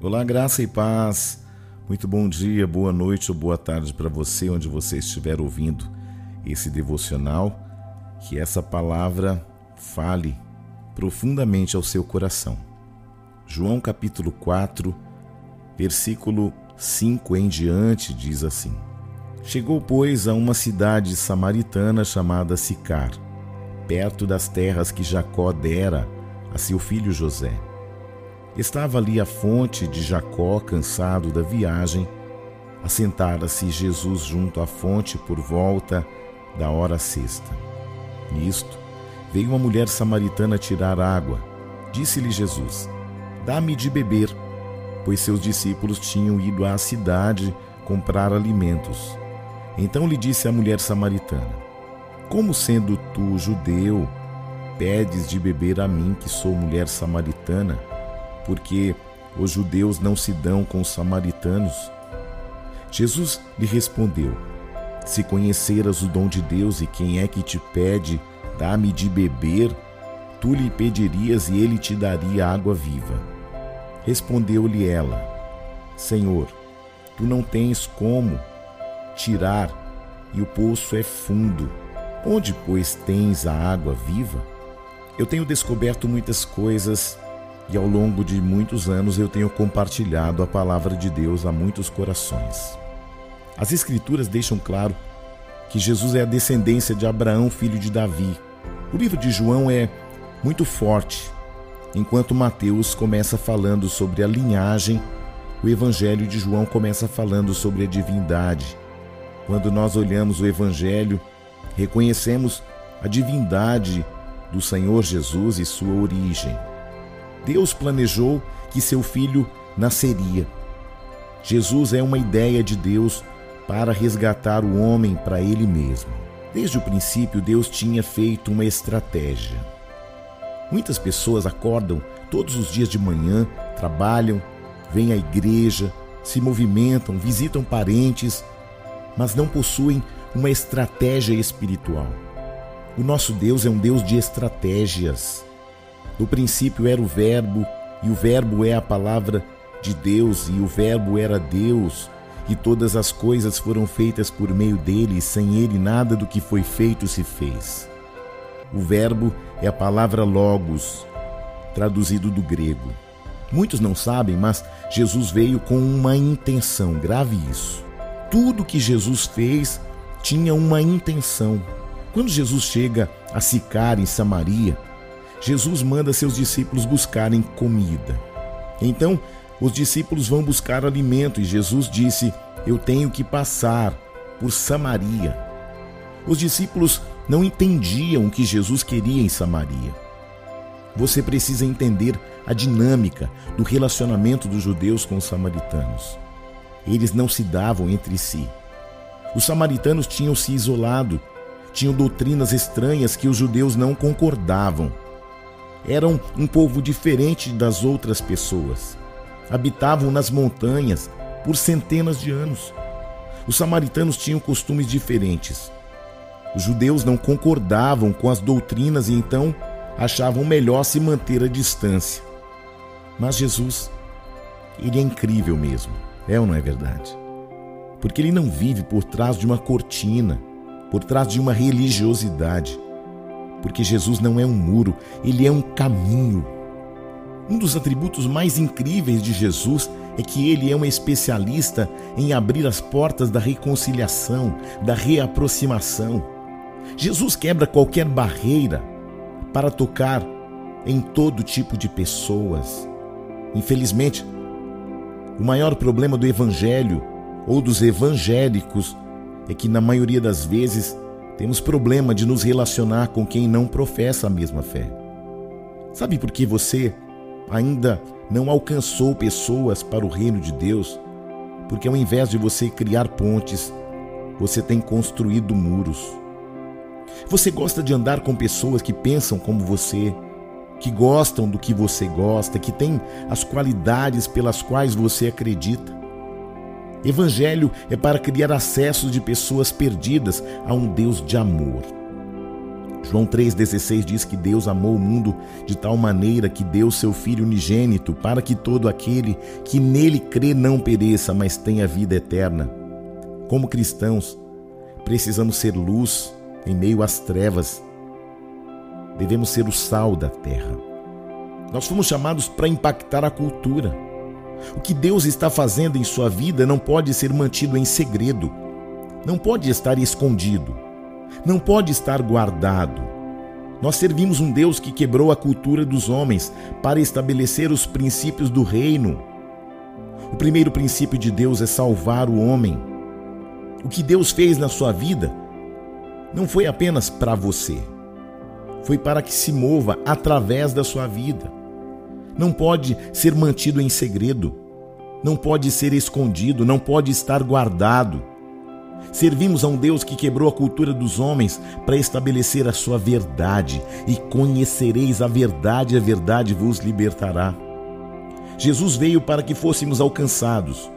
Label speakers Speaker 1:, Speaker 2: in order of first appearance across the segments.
Speaker 1: Olá, graça e paz. Muito bom dia, boa noite ou boa tarde para você, onde você estiver ouvindo esse devocional. Que essa palavra fale profundamente ao seu coração. João capítulo 4, versículo 5 em diante diz assim: Chegou, pois, a uma cidade samaritana chamada Sicar, perto das terras que Jacó dera a seu filho José. Estava ali a fonte de Jacó, cansado da viagem. Assentara-se Jesus junto à fonte por volta da hora sexta. Nisto, veio uma mulher samaritana tirar água. Disse-lhe Jesus: Dá-me de beber, pois seus discípulos tinham ido à cidade comprar alimentos. Então lhe disse a mulher samaritana: Como sendo tu judeu, pedes de beber a mim, que sou mulher samaritana? Porque os judeus não se dão com os samaritanos? Jesus lhe respondeu: Se conheceras o dom de Deus e quem é que te pede, dá-me de beber, tu lhe pedirias e ele te daria água viva. Respondeu-lhe ela: Senhor, tu não tens como tirar e o poço é fundo. Onde, pois, tens a água viva? Eu tenho descoberto muitas coisas e ao longo de muitos anos eu tenho compartilhado a palavra de Deus a muitos corações. As Escrituras deixam claro que Jesus é a descendência de Abraão, filho de Davi. O livro de João é muito forte, enquanto Mateus começa falando sobre a linhagem, o Evangelho de João começa falando sobre a divindade. Quando nós olhamos o Evangelho, reconhecemos a divindade do Senhor Jesus e sua origem. Deus planejou que seu filho nasceria. Jesus é uma ideia de Deus para resgatar o homem para ele mesmo. Desde o princípio, Deus tinha feito uma estratégia. Muitas pessoas acordam todos os dias de manhã, trabalham, vêm à igreja, se movimentam, visitam parentes, mas não possuem uma estratégia espiritual. O nosso Deus é um Deus de estratégias. No princípio era o Verbo, e o Verbo é a palavra de Deus, e o Verbo era Deus, e todas as coisas foram feitas por meio dele, e sem ele nada do que foi feito se fez. O Verbo é a palavra Logos, traduzido do grego. Muitos não sabem, mas Jesus veio com uma intenção, grave isso. Tudo que Jesus fez tinha uma intenção. Quando Jesus chega a Sicar, em Samaria, Jesus manda seus discípulos buscarem comida. Então, os discípulos vão buscar alimento e Jesus disse: Eu tenho que passar por Samaria. Os discípulos não entendiam o que Jesus queria em Samaria. Você precisa entender a dinâmica do relacionamento dos judeus com os samaritanos. Eles não se davam entre si. Os samaritanos tinham se isolado, tinham doutrinas estranhas que os judeus não concordavam eram um povo diferente das outras pessoas. Habitavam nas montanhas por centenas de anos. Os samaritanos tinham costumes diferentes. Os judeus não concordavam com as doutrinas e então achavam melhor se manter à distância. Mas Jesus, ele é incrível mesmo, é ou não é verdade? Porque ele não vive por trás de uma cortina, por trás de uma religiosidade porque Jesus não é um muro, ele é um caminho. Um dos atributos mais incríveis de Jesus é que ele é um especialista em abrir as portas da reconciliação, da reaproximação. Jesus quebra qualquer barreira para tocar em todo tipo de pessoas. Infelizmente, o maior problema do evangelho ou dos evangélicos é que, na maioria das vezes, temos problema de nos relacionar com quem não professa a mesma fé. Sabe por que você ainda não alcançou pessoas para o reino de Deus? Porque ao invés de você criar pontes, você tem construído muros. Você gosta de andar com pessoas que pensam como você, que gostam do que você gosta, que têm as qualidades pelas quais você acredita. Evangelho é para criar acesso de pessoas perdidas a um Deus de amor. João 3,16 diz que Deus amou o mundo de tal maneira que deu seu Filho unigênito para que todo aquele que nele crê não pereça, mas tenha vida eterna. Como cristãos, precisamos ser luz em meio às trevas. Devemos ser o sal da terra. Nós fomos chamados para impactar a cultura. O que Deus está fazendo em sua vida não pode ser mantido em segredo, não pode estar escondido não pode estar guardado. Nós servimos um Deus que quebrou a cultura dos homens para estabelecer os princípios do reino. O primeiro princípio de Deus é salvar o homem. O que Deus fez na sua vida não foi apenas para você, foi para que se mova através da sua vida. Não pode ser mantido em segredo, não pode ser escondido, não pode estar guardado. Servimos a um Deus que quebrou a cultura dos homens para estabelecer a sua verdade, e conhecereis a verdade, a verdade vos libertará. Jesus veio para que fôssemos alcançados,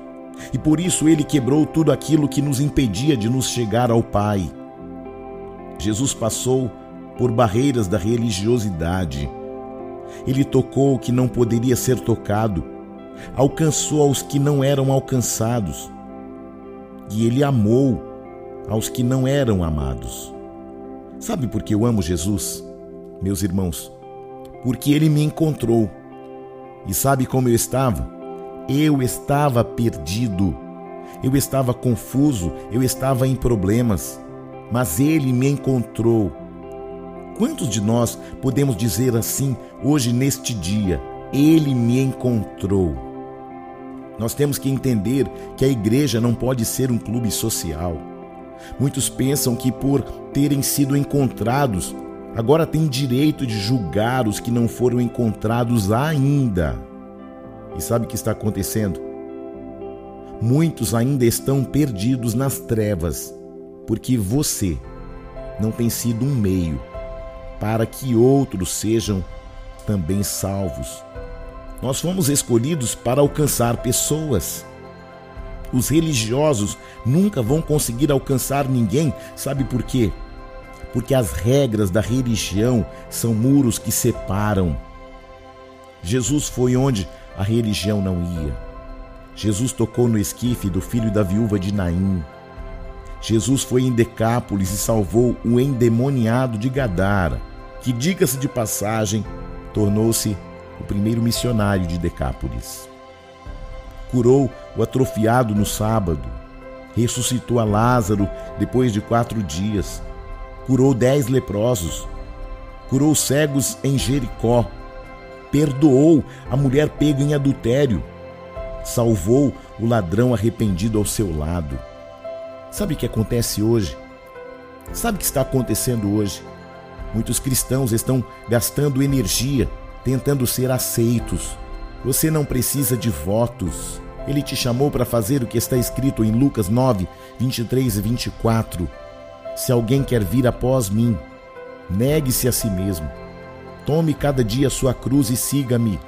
Speaker 1: e por isso ele quebrou tudo aquilo que nos impedia de nos chegar ao Pai. Jesus passou por barreiras da religiosidade. Ele tocou o que não poderia ser tocado, alcançou aos que não eram alcançados e ele amou aos que não eram amados. Sabe por que eu amo Jesus, meus irmãos? Porque ele me encontrou. E sabe como eu estava? Eu estava perdido. Eu estava confuso, eu estava em problemas, mas ele me encontrou. Quantos de nós podemos dizer assim hoje neste dia? Ele me encontrou. Nós temos que entender que a igreja não pode ser um clube social. Muitos pensam que por terem sido encontrados, agora têm direito de julgar os que não foram encontrados ainda. E sabe o que está acontecendo? Muitos ainda estão perdidos nas trevas, porque você não tem sido um meio para que outros sejam também salvos. Nós fomos escolhidos para alcançar pessoas. Os religiosos nunca vão conseguir alcançar ninguém, sabe por quê? Porque as regras da religião são muros que separam. Jesus foi onde a religião não ia. Jesus tocou no esquife do filho da viúva de Naim. Jesus foi em Decápolis e salvou o endemoniado de Gadara, que, diga-se de passagem, tornou-se o primeiro missionário de Decápolis. Curou o atrofiado no sábado, ressuscitou a Lázaro depois de quatro dias, curou dez leprosos, curou cegos em Jericó, perdoou a mulher pega em adultério, salvou o ladrão arrependido ao seu lado. Sabe o que acontece hoje? Sabe o que está acontecendo hoje? Muitos cristãos estão gastando energia tentando ser aceitos. Você não precisa de votos. Ele te chamou para fazer o que está escrito em Lucas 9, 23 e 24. Se alguém quer vir após mim, negue-se a si mesmo. Tome cada dia a sua cruz e siga-me.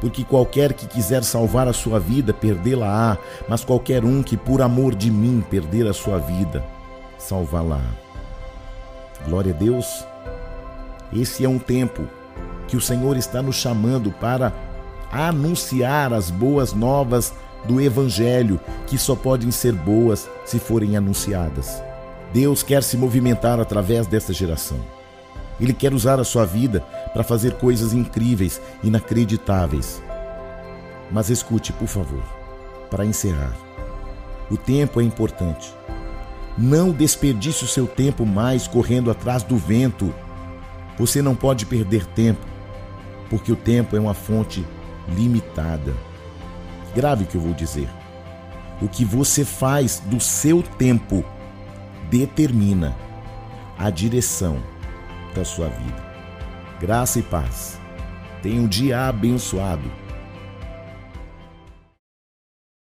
Speaker 1: Porque qualquer que quiser salvar a sua vida, perdê-la-á, mas qualquer um que por amor de mim perder a sua vida, salvá-la. Glória a Deus. Esse é um tempo que o Senhor está nos chamando para anunciar as boas novas do Evangelho, que só podem ser boas se forem anunciadas. Deus quer se movimentar através dessa geração. Ele quer usar a sua vida para fazer coisas incríveis, inacreditáveis. Mas escute, por favor, para encerrar. O tempo é importante. Não desperdice o seu tempo mais correndo atrás do vento. Você não pode perder tempo porque o tempo é uma fonte limitada. Grave o que eu vou dizer. O que você faz do seu tempo determina a direção da sua vida. Graça e paz. Tenha um dia abençoado